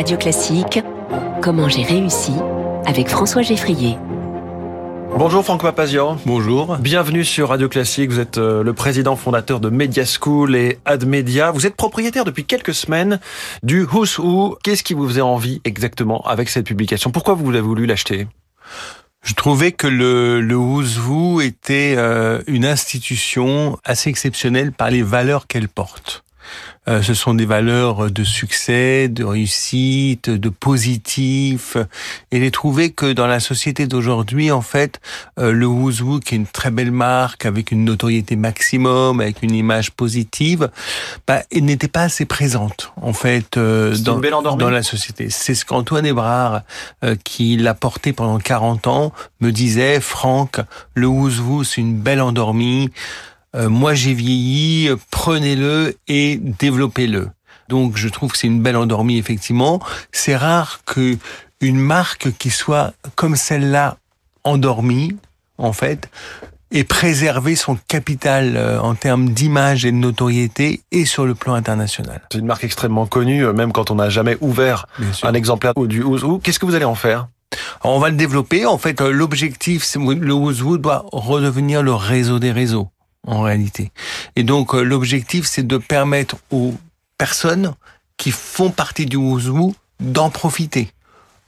Radio Classique, Comment j'ai réussi avec François Geffrier. Bonjour Franck Papazian. Bonjour. Bienvenue sur Radio Classique. Vous êtes euh, le président fondateur de Media School et Admedia. Vous êtes propriétaire depuis quelques semaines du Who's Who. Qu'est-ce qui vous faisait envie exactement avec cette publication? Pourquoi vous avez voulu l'acheter? Je trouvais que le, le Who's Who était euh, une institution assez exceptionnelle par les valeurs qu'elle porte. Euh, ce sont des valeurs de succès, de réussite, de positif. Et j'ai trouvé que dans la société d'aujourd'hui, en fait, euh, le Who's qui est une très belle marque, avec une notoriété maximum, avec une image positive, bah, elle n'était pas assez présente, en fait, euh, dans, dans, la société. C'est ce qu'Antoine Hébrard, qui l'a porté pendant 40 ans, me disait, Franck, le Who's c'est une belle endormie. Euh, moi j'ai vieilli, prenez-le et développez-le. Donc je trouve que c'est une belle endormie effectivement. C'est rare que une marque qui soit comme celle-là endormie en fait et préserver son capital euh, en termes d'image et de notoriété et sur le plan international. C'est une marque extrêmement connue, euh, même quand on n'a jamais ouvert un exemplaire du Ouzou. Qu'est-ce que vous allez en faire? On va le développer. En fait, l'objectif, le Ouzou doit redevenir le réseau des réseaux en réalité. Et donc euh, l'objectif, c'est de permettre aux personnes qui font partie du Ouzou d'en profiter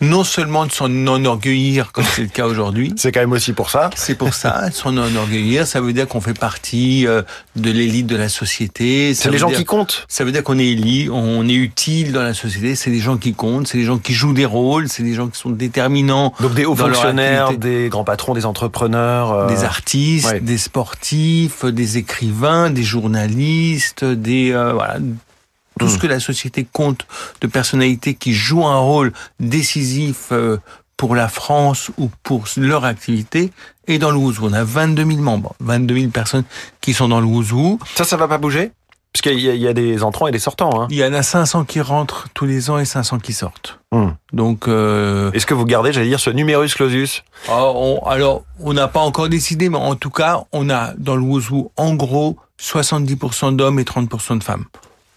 non seulement de s'en enorgueillir, comme c'est le cas aujourd'hui. C'est quand même aussi pour ça. C'est pour ça, s'en enorgueillir. Ça veut dire qu'on fait partie euh, de l'élite de la société. C'est les gens qui comptent. Ça veut dire qu'on est élite, on est utile dans la société. C'est des gens qui comptent, c'est des gens qui jouent des rôles, c'est des gens qui sont déterminants. Donc des hauts fonctionnaires, des grands patrons, des entrepreneurs, euh, des artistes, des sportifs, des écrivains, des journalistes, des euh, voilà tout ce hmm. que la société compte de personnalités qui jouent un rôle décisif euh, pour la France ou pour leur activité est dans le. On a 22 000 membres, 22 000 personnes qui sont dans le Ouzou. Ça, ça va pas bouger? Parce qu'il y, a des entrants et des sortants. Hein. Il y en a 500 qui rentrent tous les ans et 500 qui sortent. Hmm. Donc, euh... est-ce que vous gardez, j'allais dire, ce numerus clausus? Ah, Alors, on n'a pas encore décidé, mais en tout cas, on a dans le en gros, 70% d'hommes et 30% de femmes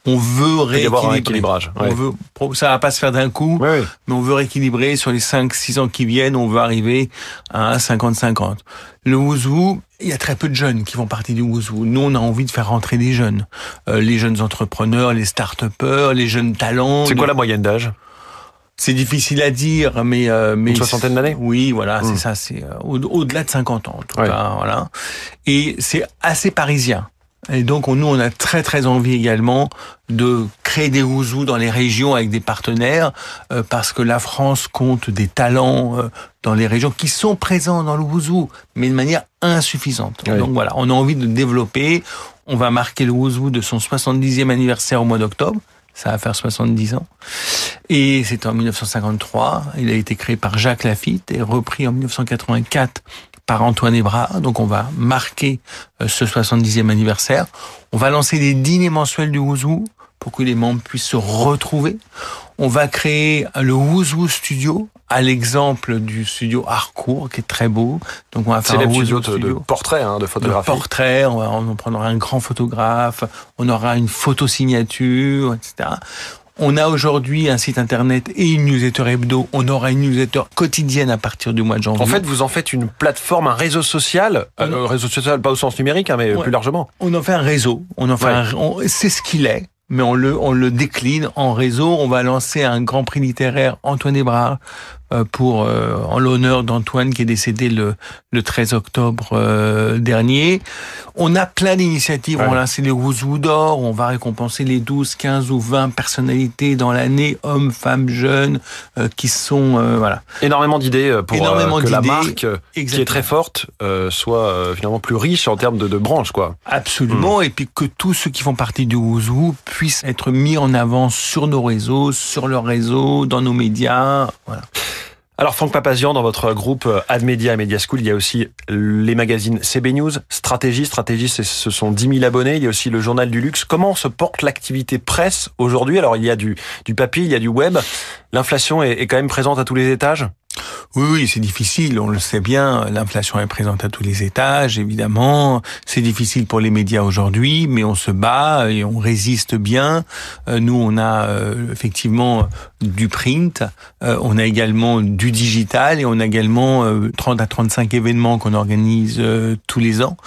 on veut rééquilibrer. On veut, ça va pas se faire d'un coup, mais on veut rééquilibrer sur les 5-6 ans qui viennent, on veut arriver à 50-50. Le Ouzou, il y a très peu de jeunes qui vont partir du Ouzou. Nous, on a envie de faire rentrer des jeunes. Euh, les jeunes entrepreneurs, les start-upers, les jeunes talents. C'est quoi la moyenne d'âge? C'est difficile à dire, mais euh, mais une soixantaine d'années? Oui, voilà, c'est hmm. ça. C'est euh, au-delà de 50 ans, en tout cas, voilà. Et c'est assez parisien. Et donc, nous, on a très, très envie également de créer des ouzous dans les régions avec des partenaires, euh, parce que la France compte des talents euh, dans les régions qui sont présents dans le ouzou, mais de manière insuffisante. Donc voilà, on a envie de développer. On va marquer le ouzou de son 70e anniversaire au mois d'octobre. Ça va faire 70 ans. Et c'est en 1953. Il a été créé par Jacques Lafitte et repris en 1984 par Antoine Hébrard. Donc on va marquer euh, ce 70e anniversaire. On va lancer des dîners mensuels du Ouzou pour que les membres puissent se retrouver. On va créer le Ouzou Studio à l'exemple du studio Harcourt qui est très beau. Donc on va faire un studio de, de portrait, hein, de photographie. De portrait, on, va, on prendra un grand photographe, on aura une photo signature, etc. On a aujourd'hui un site internet et une newsletter hebdo. On aura une newsletter quotidienne à partir du mois de janvier. En fait, vous en faites une plateforme, un réseau social. Un euh, réseau social, pas au sens numérique, hein, mais plus largement. On en fait un réseau. On en fait c'est ce qu'il est mais on le, on le décline en réseau. On va lancer un grand prix littéraire Antoine Hébrard pour euh, en l'honneur d'Antoine qui est décédé le, le 13 octobre euh, dernier. On a plein d'initiatives. On a lancé les Ouzou d'or. On va récompenser les 12, 15 ou 20 personnalités dans l'année, hommes, femmes, jeunes, qui sont voilà. Énormément d'idées pour Énormément que la marque, qui est très forte, soit finalement plus riche en termes de, de branches, quoi. Absolument. Hmm. Et puis que tous ceux qui font partie du Ouzou puissent être mis en avant sur nos réseaux, sur leurs réseaux, dans nos médias. Voilà. Alors Franck Papazian, dans votre groupe euh, Admedia et Media School, il y a aussi les magazines CB News, Stratégie. Stratégie, ce sont 10 000 abonnés. Il y a aussi le journal du luxe. Comment se porte l'activité presse aujourd'hui? Alors il y a du, papier, il y a du web. L'inflation est quand même présente à tous les étages? Oui, oui, c'est difficile, on le sait bien. L'inflation est présente à tous les étages, évidemment. C'est difficile pour les médias aujourd'hui, mais on se bat et on résiste bien. Euh, nous, on a euh, effectivement du print, euh, on a également du digital et on a également 30 à 35 événements qu'on organise tous les ans.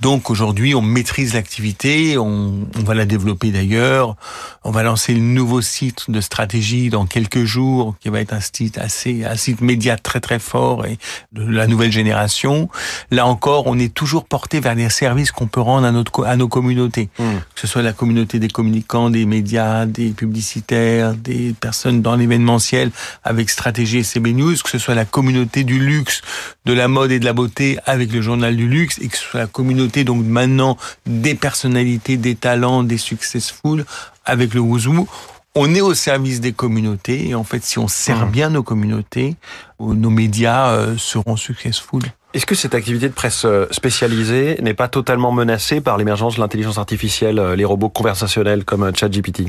Donc aujourd'hui, on maîtrise l'activité, on, on, va la développer d'ailleurs. On va lancer le nouveau site de stratégie dans quelques jours, qui va être un site assez, un site média très très fort et de la nouvelle génération. Là encore, on est toujours porté vers les services qu'on peut rendre à, notre, à nos communautés, hmm. que ce soit la communauté des communicants, des médias, des publicitaires, des personnes dans l'événementiel avec stratégie et CB News, que ce soit la communauté du luxe, de la mode et de la beauté avec le journal du luxe, et que ce soit la communauté donc maintenant des personnalités, des talents, des successful avec le Wouzou. On est au service des communautés et en fait, si on sert mmh. bien nos communautés, euh, nos médias euh, seront successful. Est-ce que cette activité de presse euh, spécialisée n'est pas totalement menacée par l'émergence de l'intelligence artificielle, les robots conversationnels comme ChatGPT?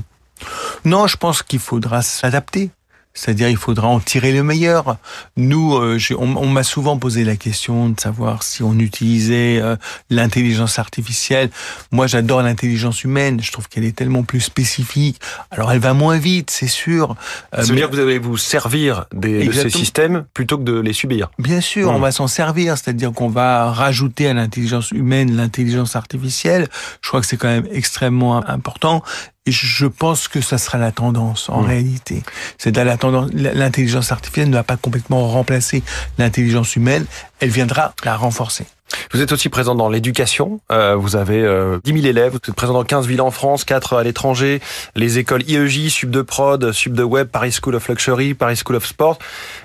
Non, je pense qu'il faudra s'adapter. C'est-à-dire, il faudra en tirer le meilleur. Nous, euh, on, m'a souvent posé la question de savoir si on utilisait euh, l'intelligence artificielle. Moi, j'adore l'intelligence humaine. Je trouve qu'elle est tellement plus spécifique. Alors, elle va moins vite, c'est sûr. Euh, Ça veut dire que vous allez vous servir des, de ces systèmes plutôt que de les subir. Bien sûr, on va s'en servir. C'est-à-dire qu'on va rajouter à l'intelligence humaine l'intelligence artificielle. Je crois que c'est quand même extrêmement important je pense que ça sera la tendance en mmh. réalité. C'est la tendance. L'intelligence artificielle ne va pas complètement remplacer l'intelligence humaine. Elle viendra la renforcer. Vous êtes aussi présent dans l'éducation. Euh, vous avez euh, 10 000 élèves. Vous êtes présent dans 15 villes en France, 4 à l'étranger. Les écoles IEJ, Sub de Prod, Sub de Web, Paris School of Luxury, Paris School of Sport.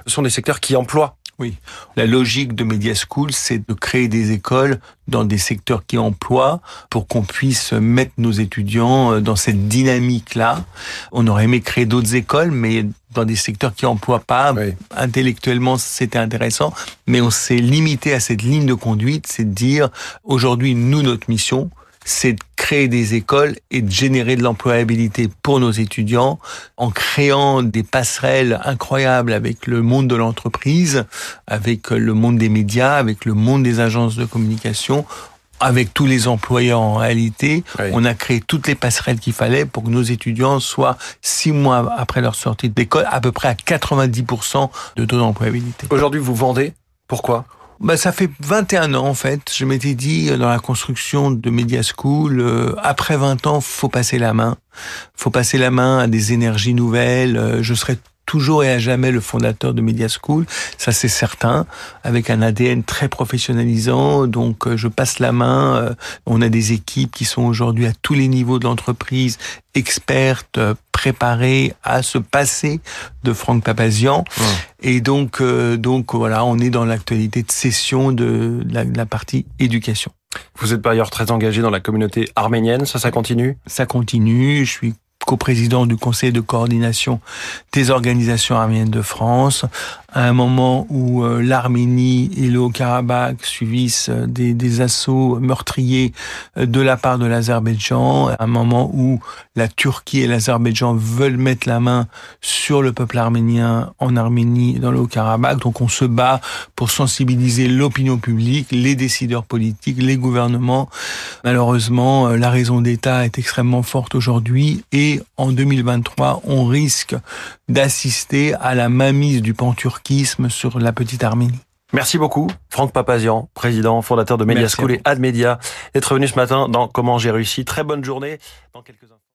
Ce sont des secteurs qui emploient oui. La logique de Media School, c'est de créer des écoles dans des secteurs qui emploient pour qu'on puisse mettre nos étudiants euh, dans cette dynamique-là. On aurait aimé créer d'autres écoles, mais dans des secteurs qui emploient pas. Intellectuellement, c'était intéressant, mais on s'est limité à cette ligne de conduite, c'est de dire, aujourd'hui, nous, notre mission, c'est de créer des écoles et de générer de l'employabilité pour nos étudiants en créant des passerelles incroyables avec le monde de l'entreprise, avec le monde des médias, avec le monde des agences de communication, avec tous les employeurs en réalité, on a créé toutes les passerelles qu'il fallait pour que nos étudiants soient six mois après leur sortie d'école à peu près à 90% de taux d'employabilité. Aujourd'hui, vous vendez. Pourquoi? Bah, ça fait 21 ans en fait. Je m'étais dit euh, dans la construction de Media School, euh, après 20 ans, faut passer la main. Faut passer la main à des énergies nouvelles. Euh, je serai toujours et à jamais le fondateur de Media School, ça c'est certain, avec un ADN très professionnalisant. Donc je passe la main. On a des équipes qui sont aujourd'hui à tous les niveaux de l'entreprise, expertes, préparées à se passer de Franck Papazian. Et donc, euh, donc voilà, on est dans l'actualité de session de la, la, partie éducation. Vous êtes par ailleurs très engagé dans la communauté arménienne, ça, ça continue? Ça continue, je suis coprésident du conseil de coordination des organisations arméniennes de France, à un moment où euh, l'Arménie et le Haut-Karabakh subissent euh, des, assauts meurtriers euh, de la part de l'Azerbaïdjan, à un moment où la Turquie et l'Azerbaïdjan veulent mettre la main sur le peuple arménien en Arménie, dans le Haut-Karabakh. Donc on se bat pour sensibiliser l'opinion publique, les décideurs politiques, les gouvernements. Malheureusement, la raison d'État est extrêmement forte aujourd'hui et en 2023, on risque d'assister à la mamise du sur la petite Arménie. Merci beaucoup, Franck Papazian, président, fondateur de Media School et Ad Media, d'être venu ce matin dans Comment j'ai réussi. Très bonne journée. Dans quelques